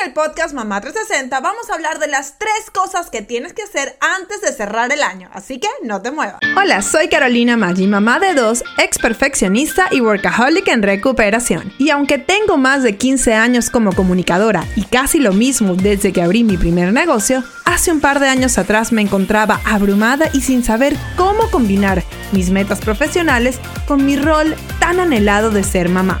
en el podcast Mamá 360 vamos a hablar de las tres cosas que tienes que hacer antes de cerrar el año, así que no te muevas. Hola, soy Carolina Maggi, mamá de dos, ex perfeccionista y workaholic en recuperación. Y aunque tengo más de 15 años como comunicadora y casi lo mismo desde que abrí mi primer negocio, hace un par de años atrás me encontraba abrumada y sin saber cómo combinar mis metas profesionales con mi rol tan anhelado de ser mamá.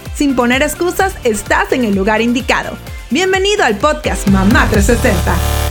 sin poner excusas, estás en el lugar indicado. Bienvenido al podcast Mamá 360.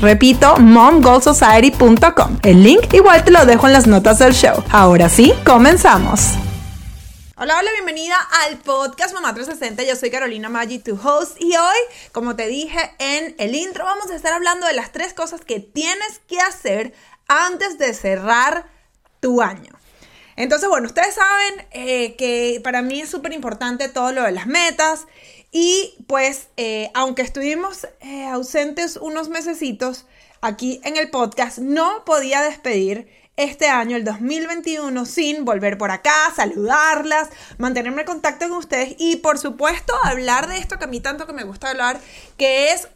Repito, momgoalsociety.com. El link igual te lo dejo en las notas del show. Ahora sí, comenzamos. Hola, hola, bienvenida al podcast Mamá 360. Yo soy Carolina Maggi, tu host, y hoy, como te dije en el intro, vamos a estar hablando de las tres cosas que tienes que hacer antes de cerrar tu año. Entonces, bueno, ustedes saben eh, que para mí es súper importante todo lo de las metas y pues, eh, aunque estuvimos eh, ausentes unos mesecitos aquí en el podcast, no podía despedir este año, el 2021, sin volver por acá, saludarlas, mantenerme en contacto con ustedes y por supuesto hablar de esto que a mí tanto que me gusta hablar, que es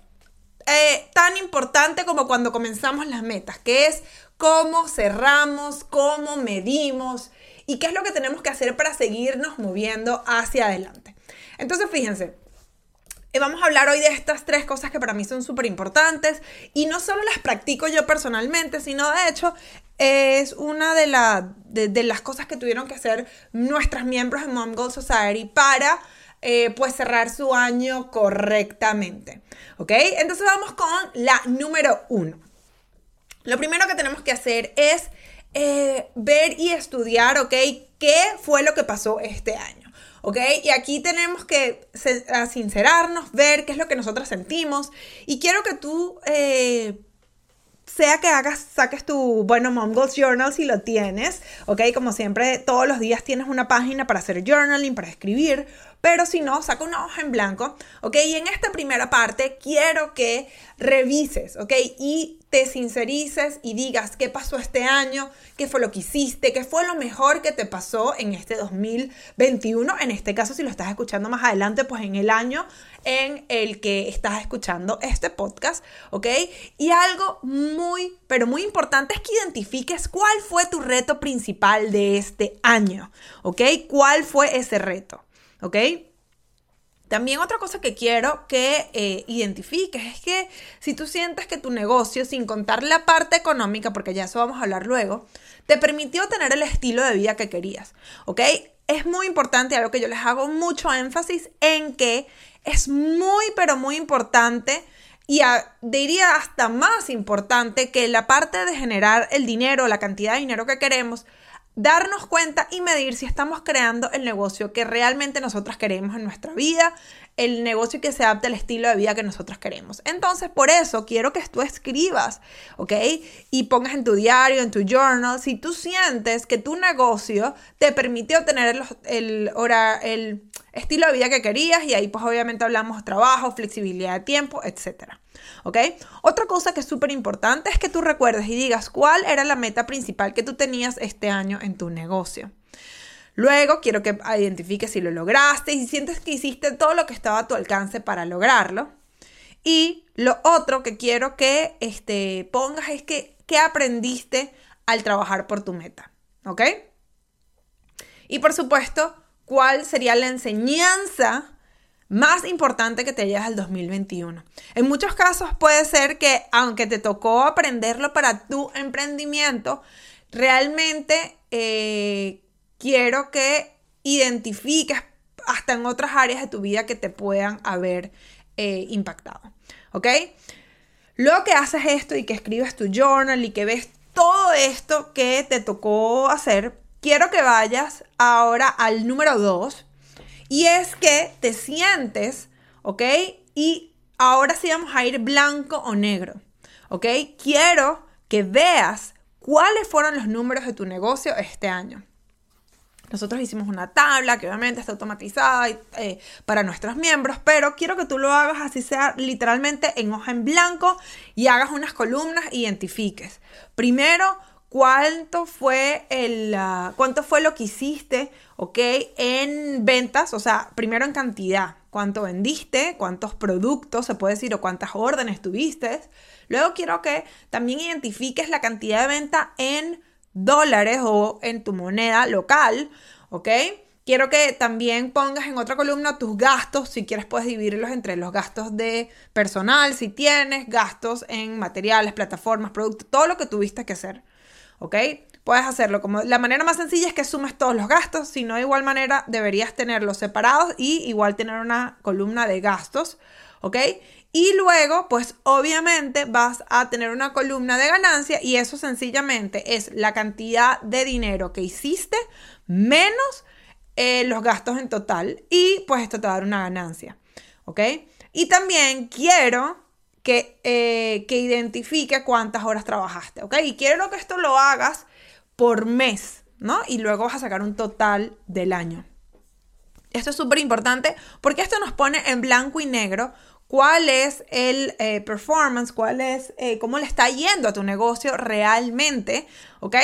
eh, tan importante como cuando comenzamos las metas, que es cómo cerramos, cómo medimos y qué es lo que tenemos que hacer para seguirnos moviendo hacia adelante. Entonces, fíjense, vamos a hablar hoy de estas tres cosas que para mí son súper importantes y no solo las practico yo personalmente, sino de hecho es una de, de, las cosas que tuvieron que hacer nuestras miembros de Mom Goal Society para eh, pues cerrar su año correctamente. ¿Ok? Entonces vamos con la número uno. Lo primero que tenemos que hacer es eh, ver y estudiar, ¿ok? ¿Qué fue lo que pasó este año? ¿Ok? Y aquí tenemos que sincerarnos, ver qué es lo que nosotros sentimos. Y quiero que tú, eh, sea que hagas, saques tu, bueno, Mom Goals Journal si lo tienes, ¿ok? Como siempre, todos los días tienes una página para hacer journaling, para escribir, pero si no, saca una hoja en blanco, ¿ok? Y en esta primera parte quiero que revises, ¿ok? Y te sincerices y digas qué pasó este año, qué fue lo que hiciste, qué fue lo mejor que te pasó en este 2021. En este caso, si lo estás escuchando más adelante, pues en el año en el que estás escuchando este podcast, ¿ok? Y algo muy, pero muy importante es que identifiques cuál fue tu reto principal de este año, ¿ok? ¿Cuál fue ese reto? ¿Ok? También otra cosa que quiero que eh, identifiques es que si tú sientes que tu negocio, sin contar la parte económica, porque ya eso vamos a hablar luego, te permitió tener el estilo de vida que querías, ¿ok? Es muy importante, algo que yo les hago mucho énfasis en que es muy, pero muy importante y diría hasta más importante que la parte de generar el dinero, la cantidad de dinero que queremos, darnos cuenta y medir si estamos creando el negocio que realmente nosotras queremos en nuestra vida, el negocio que se adapte al estilo de vida que nosotros queremos. Entonces, por eso quiero que tú escribas, ¿ok? Y pongas en tu diario, en tu journal, si tú sientes que tu negocio te permitió tener el, el, estilo de vida que querías y ahí pues obviamente hablamos trabajo, flexibilidad de tiempo, etcétera. ¿Ok? Otra cosa que es súper importante es que tú recuerdes y digas cuál era la meta principal que tú tenías este año en tu negocio. Luego quiero que identifiques si lo lograste y si sientes que hiciste todo lo que estaba a tu alcance para lograrlo. Y lo otro que quiero que este, pongas es que qué aprendiste al trabajar por tu meta. ¿Ok? Y por supuesto, ¿cuál sería la enseñanza más importante que te llevas al 2021? En muchos casos puede ser que aunque te tocó aprenderlo para tu emprendimiento, realmente eh, quiero que identifiques hasta en otras áreas de tu vida que te puedan haber eh, impactado. ¿Ok? Luego que haces esto y que escribes tu journal y que ves todo esto que te tocó hacer, quiero que vayas ahora al número dos y es que te sientes, ¿ok? Y ahora sí vamos a ir blanco o negro, ¿ok? Quiero que veas cuáles fueron los números de tu negocio este año. Nosotros hicimos una tabla que obviamente está automatizada eh, para nuestros miembros, pero quiero que tú lo hagas así sea literalmente en hoja en blanco y hagas unas columnas identifiques. Primero, cuánto fue el ah, cuánto fue lo que hiciste, ¿ok? En ventas, o sea, primero en cantidad, cuánto vendiste, cuántos productos, se puede decir, o cuántas órdenes tuviste. Luego quiero que también identifiques la cantidad de venta en dólares o en tu moneda local, ¿ok? Quiero que también pongas en otra columna tus gastos, si quieres puedes dividirlos entre los gastos de personal, si tienes, gastos en materiales, plataformas, productos, todo lo que tuviste que hacer, ¿ok? Puedes hacerlo como la manera más sencilla es que sumes todos los gastos, si no de igual manera deberías tenerlos separados y igual tener una columna de gastos, ¿ok? Y luego, pues obviamente vas a tener una columna de ganancia y eso sencillamente es la cantidad de dinero que hiciste menos eh, los gastos en total y pues esto te va a dar una ganancia, ¿ok? Y también quiero que, eh, que identifique cuántas horas trabajaste, ¿ok? Y quiero que esto lo hagas por mes, ¿no? Y luego vas a sacar un total del año. Esto es súper importante porque esto nos pone en blanco y negro cuál es el eh, performance, cuál es, eh, cómo le está yendo a tu negocio realmente, ¿ok?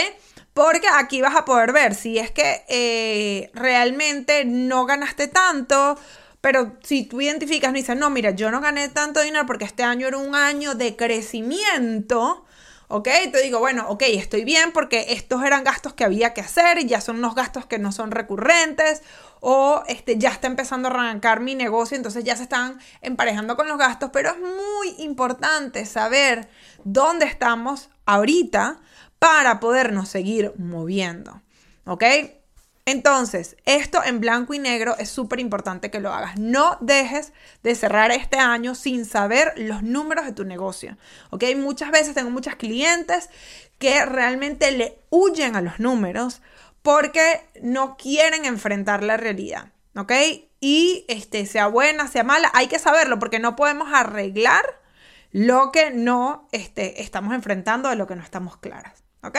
Porque aquí vas a poder ver si es que eh, realmente no ganaste tanto, pero si tú identificas y dices, no, mira, yo no gané tanto dinero porque este año era un año de crecimiento, ¿ok? Te digo, bueno, ok, estoy bien porque estos eran gastos que había que hacer y ya son unos gastos que no son recurrentes o este, ya está empezando a arrancar mi negocio, entonces ya se están emparejando con los gastos, pero es muy importante saber dónde estamos ahorita para podernos seguir moviendo, ¿ok? Entonces, esto en blanco y negro es súper importante que lo hagas. No dejes de cerrar este año sin saber los números de tu negocio. ¿Ok? Muchas veces tengo muchas clientes que realmente le huyen a los números porque no quieren enfrentar la realidad, ¿ok? Y este, sea buena, sea mala, hay que saberlo porque no podemos arreglar lo que no este, estamos enfrentando de lo que no estamos claras, ¿ok?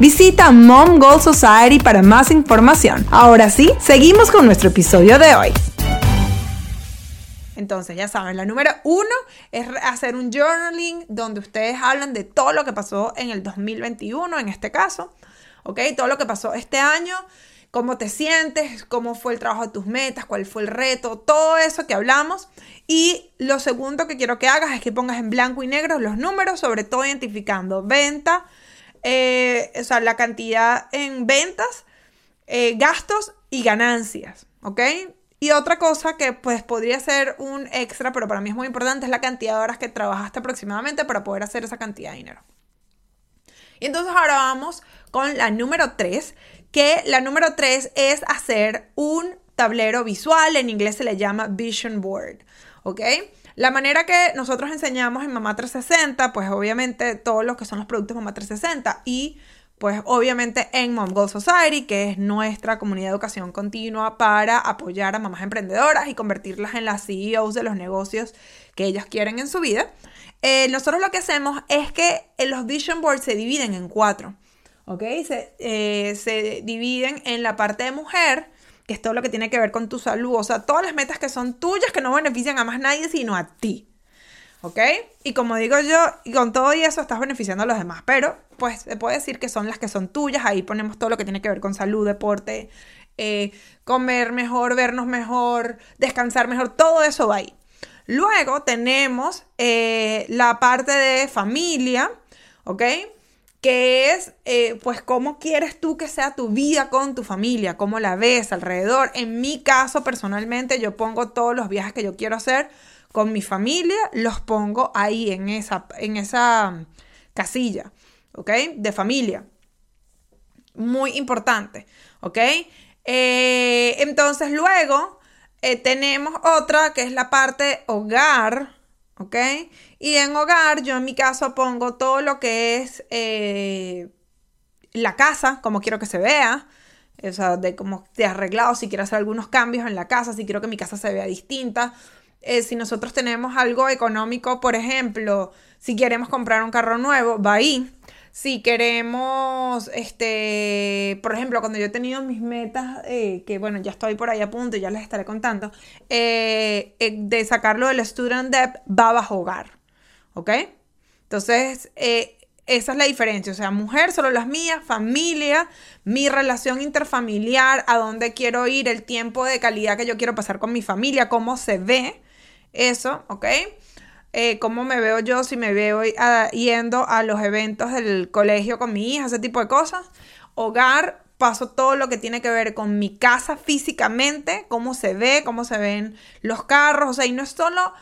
Visita Mom Goal Society para más información. Ahora sí, seguimos con nuestro episodio de hoy. Entonces, ya saben, la número uno es hacer un journaling donde ustedes hablan de todo lo que pasó en el 2021, en este caso, ¿ok? Todo lo que pasó este año, cómo te sientes, cómo fue el trabajo de tus metas, cuál fue el reto, todo eso que hablamos. Y lo segundo que quiero que hagas es que pongas en blanco y negro los números, sobre todo identificando venta, eh, o sea, la cantidad en ventas, eh, gastos y ganancias, ¿ok? Y otra cosa que pues podría ser un extra, pero para mí es muy importante, es la cantidad de horas que trabajaste aproximadamente para poder hacer esa cantidad de dinero. Y entonces ahora vamos con la número 3, que la número 3 es hacer un tablero visual, en inglés se le llama vision board, ¿ok? La manera que nosotros enseñamos en Mamá 360, pues obviamente todos los que son los productos Mamá 360 y pues obviamente en Mom Society, que es nuestra comunidad de educación continua para apoyar a mamás emprendedoras y convertirlas en las CEOs de los negocios que ellas quieren en su vida. Eh, nosotros lo que hacemos es que los vision boards se dividen en cuatro. Se, eh, se dividen en la parte de mujer, que es todo lo que tiene que ver con tu salud, o sea, todas las metas que son tuyas, que no benefician a más nadie, sino a ti. ¿Ok? Y como digo yo, y con todo y eso estás beneficiando a los demás, pero pues se puede decir que son las que son tuyas, ahí ponemos todo lo que tiene que ver con salud, deporte, eh, comer mejor, vernos mejor, descansar mejor, todo eso va ahí. Luego tenemos eh, la parte de familia, ¿ok? Que es, eh, pues, cómo quieres tú que sea tu vida con tu familia, cómo la ves alrededor. En mi caso, personalmente, yo pongo todos los viajes que yo quiero hacer con mi familia, los pongo ahí en esa, en esa mm, casilla, ¿ok? De familia. Muy importante, ¿ok? Eh, entonces luego eh, tenemos otra que es la parte hogar, ¿ok? Y en hogar yo en mi caso pongo todo lo que es eh, la casa, como quiero que se vea, o sea, de cómo te arreglado, si quiero hacer algunos cambios en la casa, si quiero que mi casa se vea distinta, eh, si nosotros tenemos algo económico, por ejemplo, si queremos comprar un carro nuevo, va ahí. Si queremos, este, por ejemplo, cuando yo he tenido mis metas, eh, que bueno, ya estoy por ahí a punto ya les estaré contando, eh, de sacarlo del student debt va bajo hogar, ¿ok? Entonces, esa es la diferencia, o sea, mujer, solo las mías, familia, mi relación interfamiliar, a dónde quiero ir, el tiempo de calidad que yo quiero pasar con mi familia, cómo se ve, eso, ¿ok? Eh, cómo me veo yo, si me veo yendo a los eventos del colegio con mi hija, ese tipo de cosas. Hogar, paso todo lo que tiene que ver con mi casa físicamente, cómo se ve, cómo se ven los carros, o sea, y no es solo,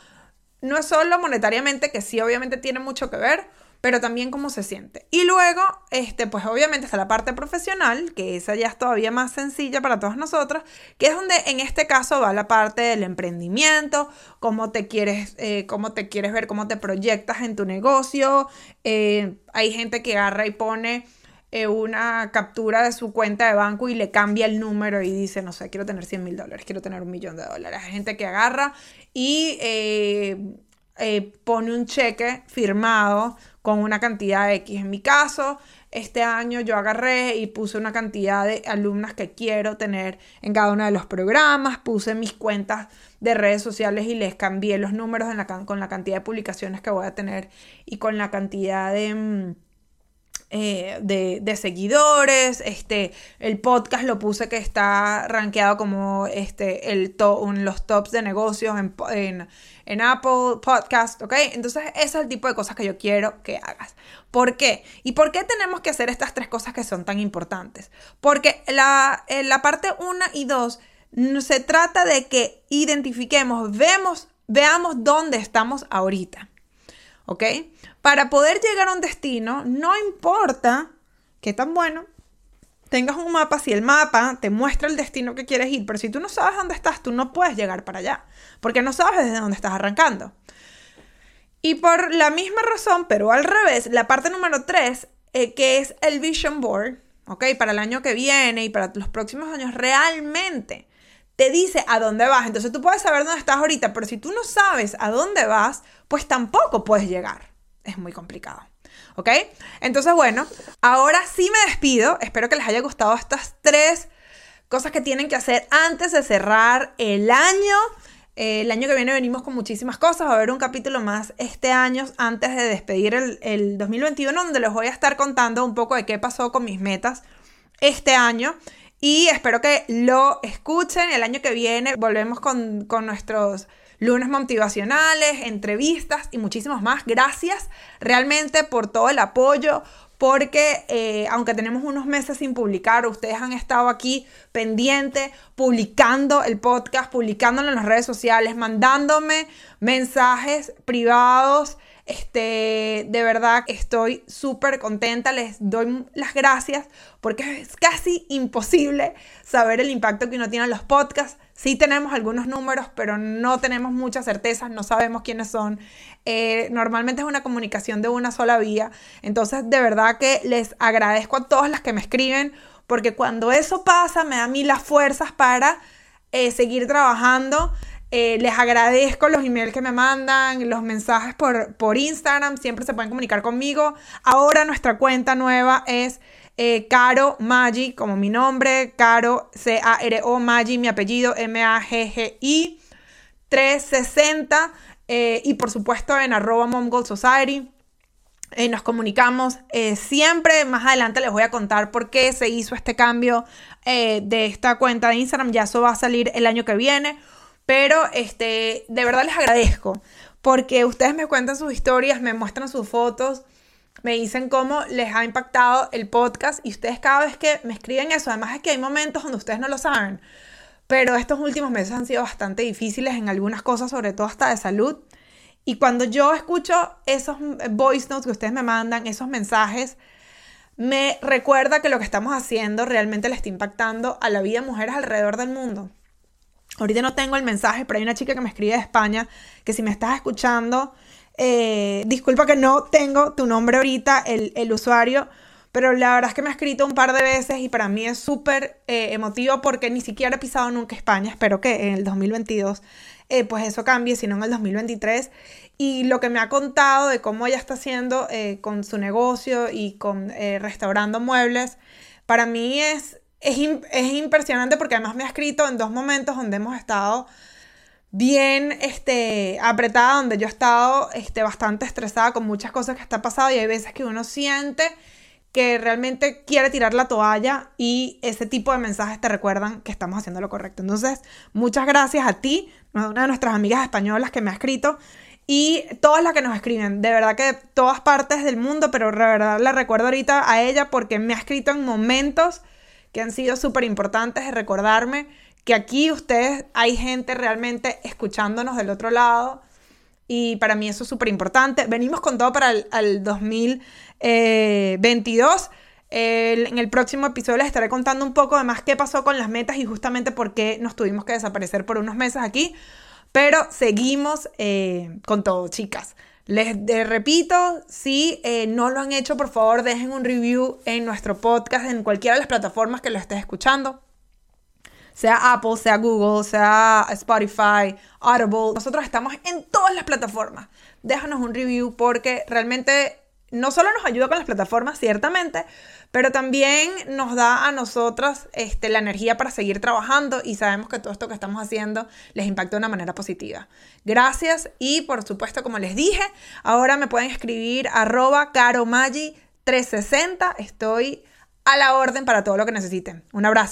no es solo monetariamente, que sí obviamente tiene mucho que ver, pero también cómo se siente. Y luego, este, pues obviamente está la parte profesional, que esa ya es todavía más sencilla para todos nosotros, que es donde en este caso va la parte del emprendimiento, cómo te quieres, eh, cómo te quieres ver, cómo te proyectas en tu negocio. Eh, hay gente que agarra y pone eh, una captura de su cuenta de banco y le cambia el número y dice, no sé, quiero tener 100 mil dólares, quiero tener un millón de dólares. Hay gente que agarra y pone un cheque firmado con una cantidad X. En mi caso, este año yo agarré y puse una cantidad de alumnas que quiero tener en cada uno de los programas, puse mis cuentas de redes sociales y les cambié los números con la cantidad de publicaciones que voy a tener y con la cantidad de... Eh, de, seguidores. Este, el podcast lo puse que está rankeado como este, el los tops de negocios en, en, Apple Podcast, ¿ok? Entonces, ese es el tipo de cosas que yo quiero que hagas. ¿Por qué? ¿Y por qué tenemos que hacer estas tres cosas que son tan importantes? Porque la, en la parte 1 y 2 se trata de que identifiquemos, vemos, veamos dónde estamos ahorita. ¿Ok? Para poder llegar a un destino, no importa qué tan bueno tengas un mapa, si el mapa te muestra el destino que quieres ir, pero si tú no sabes dónde estás, tú no puedes llegar para allá, porque no sabes desde dónde estás arrancando. Y por la misma razón, pero al revés, la parte número 3, eh, que es el Vision Board, ¿ok? Para el año que viene y para los próximos años, realmente te dice a dónde vas. Entonces tú puedes saber dónde estás ahorita, pero si tú no sabes a dónde vas, pues tampoco puedes llegar es muy complicado. ¿Ok? Entonces, bueno, ahora sí me despido. Espero que les haya gustado estas tres cosas que tienen que hacer antes de cerrar el año. Eh, el año que viene venimos con muchísimas cosas. Va a haber un capítulo más este año antes de despedir el, el 2021 donde les voy a estar contando un poco de qué pasó con mis metas este año. Y espero que lo escuchen. El año que viene volvemos con, con nuestros lunes motivacionales, entrevistas y muchísimos más. Gracias realmente por todo el apoyo, porque eh, aunque tenemos unos meses sin publicar, ustedes han estado aquí pendientes, publicando el podcast, publicándolo en las redes sociales, mandándome mensajes privados. Este, de verdad estoy súper contenta, les doy las gracias porque es casi imposible saber el impacto que uno tiene en los podcasts Sí tenemos algunos números, pero no tenemos muchas certezas, no sabemos quiénes son. Eh, normalmente es una comunicación de una sola vía. Entonces, de verdad que les agradezco a todas las que me escriben, porque cuando eso pasa, me da a mí las fuerzas para eh, seguir trabajando. Eh, les agradezco los emails que me mandan, los mensajes por, por Instagram, siempre se pueden comunicar conmigo. Ahora nuestra cuenta nueva es eh, Caro Maggi, como mi nombre, Caro, C-A-R-O, Maggi, mi apellido, M-A-G-G-I, 360, eh, y por supuesto en arroba Mom Society. Eh, nos comunicamos siempre. Más adelante les voy a contar por qué se hizo este cambio de esta cuenta de Instagram. Ya eso va a salir el año que viene. Pero este, de verdad les agradezco porque ustedes me cuentan sus historias, me muestran sus fotos me dicen cómo les ha impactado el podcast y ustedes cada vez que me escriben eso, además es que hay momentos donde ustedes no lo saben, pero estos últimos meses han sido bastante difíciles en algunas cosas, sobre todo hasta de salud. Y cuando yo escucho esos voice notes que ustedes me mandan, esos mensajes, me recuerda que lo que estamos haciendo realmente le está impactando a la vida de mujeres alrededor del mundo. Ahorita no tengo el mensaje, pero hay una chica que me escribe de España que si me estás escuchando, eh, disculpa que no tengo tu nombre ahorita, el, usuario, pero la verdad es que me ha escrito un par de veces y para mí es súper eh, emotivo porque ni siquiera he pisado nunca España. Espero que en el 2022 eh, pues eso cambie, sino en el 2023. Y lo que me ha contado de cómo ella está haciendo con su negocio y con restaurando muebles, para mí es, es, es impresionante porque además me ha escrito en dos momentos donde hemos estado bien este, apretada, donde yo he estado este, bastante estresada con muchas cosas que está pasando y hay veces que uno siente que realmente quiere tirar la toalla y ese tipo de mensajes te recuerdan que estamos haciendo lo correcto. Entonces, muchas gracias a ti, una de nuestras amigas españolas que me ha escrito y todas las que nos escriben, de verdad que de todas partes del mundo, pero de verdad la recuerdo ahorita a ella porque me ha escrito en momentos que han sido súper importantes de recordarme que aquí ustedes hay gente realmente escuchándonos del otro lado y para mí eso es súper importante. Venimos con todo para el, 2022. en el próximo episodio les estaré contando un poco de más qué pasó con las metas y justamente por qué nos tuvimos que desaparecer por unos meses aquí. Pero seguimos eh, con todo, chicas. Les repito, si eh, no lo han hecho, por favor dejen un review en nuestro podcast, en cualquiera de las plataformas que lo estés escuchando sea Apple, sea Google, sea Spotify, Audible. Nosotros estamos en todas las plataformas. Déjanos un review porque realmente no solo nos ayuda con las plataformas, ciertamente, pero también nos da a nosotras este, la energía para seguir trabajando y sabemos que todo esto que estamos haciendo les impacta de una manera positiva. Gracias y por supuesto, como les dije, ahora me pueden escribir arroba caromagi360. Estoy a la orden para todo lo que necesiten. Un abrazo.